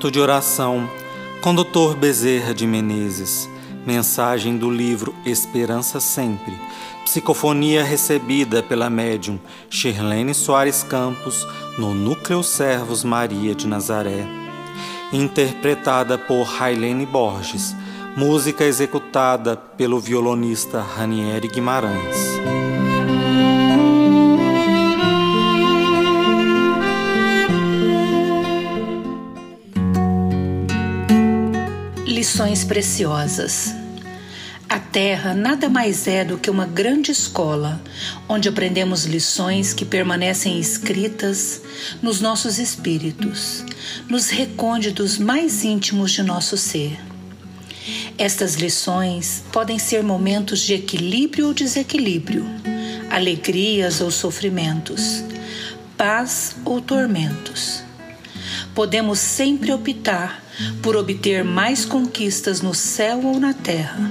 Momento de oração com Dr. Bezerra de Menezes. Mensagem do livro Esperança Sempre. Psicofonia recebida pela médium Shirlene Soares Campos no Núcleo Servos Maria de Nazaré. Interpretada por Railene Borges. Música executada pelo violonista Ranieri Guimarães. Lições preciosas. A Terra nada mais é do que uma grande escola, onde aprendemos lições que permanecem escritas nos nossos espíritos, nos recônditos mais íntimos de nosso ser. Estas lições podem ser momentos de equilíbrio ou desequilíbrio, alegrias ou sofrimentos, paz ou tormentos. Podemos sempre optar por obter mais conquistas no céu ou na terra.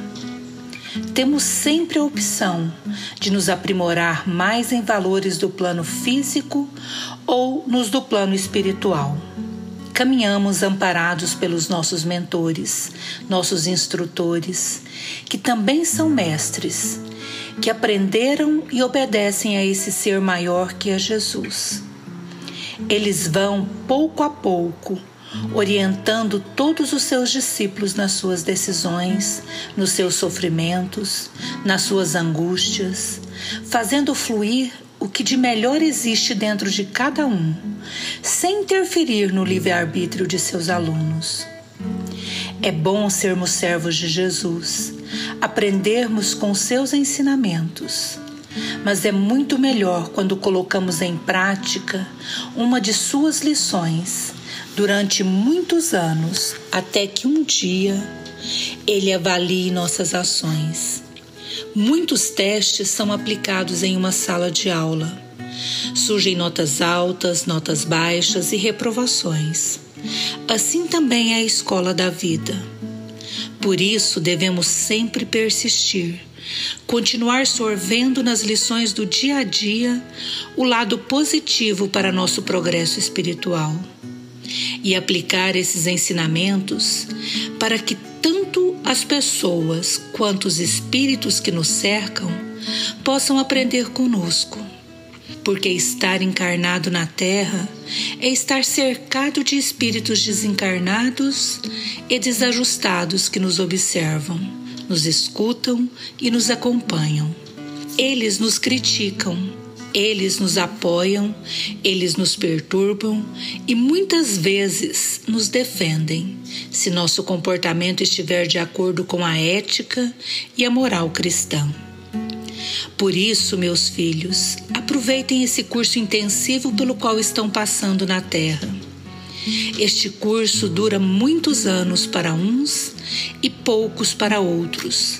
Temos sempre a opção de nos aprimorar mais em valores do plano físico ou nos do plano espiritual. Caminhamos amparados pelos nossos mentores, nossos instrutores, que também são mestres, que aprenderam e obedecem a esse ser maior que é Jesus. Eles vão pouco a pouco orientando todos os seus discípulos nas suas decisões, nos seus sofrimentos, nas suas angústias, fazendo fluir o que de melhor existe dentro de cada um, sem interferir no livre-arbítrio de seus alunos. É bom sermos servos de Jesus, aprendermos com seus ensinamentos. Mas é muito melhor quando colocamos em prática uma de suas lições durante muitos anos, até que um dia ele avalie nossas ações. Muitos testes são aplicados em uma sala de aula. Surgem notas altas, notas baixas e reprovações. Assim também é a escola da vida. Por isso devemos sempre persistir, continuar sorvendo nas lições do dia a dia o lado positivo para nosso progresso espiritual e aplicar esses ensinamentos para que tanto as pessoas quanto os espíritos que nos cercam possam aprender conosco. Porque estar encarnado na Terra é estar cercado de espíritos desencarnados e desajustados que nos observam, nos escutam e nos acompanham. Eles nos criticam, eles nos apoiam, eles nos perturbam e muitas vezes nos defendem, se nosso comportamento estiver de acordo com a ética e a moral cristã. Por isso, meus filhos, aproveitem esse curso intensivo pelo qual estão passando na Terra. Este curso dura muitos anos para uns e poucos para outros,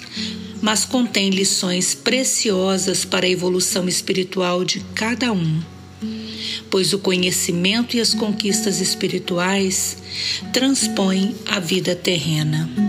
mas contém lições preciosas para a evolução espiritual de cada um. Pois o conhecimento e as conquistas espirituais transpõem a vida terrena.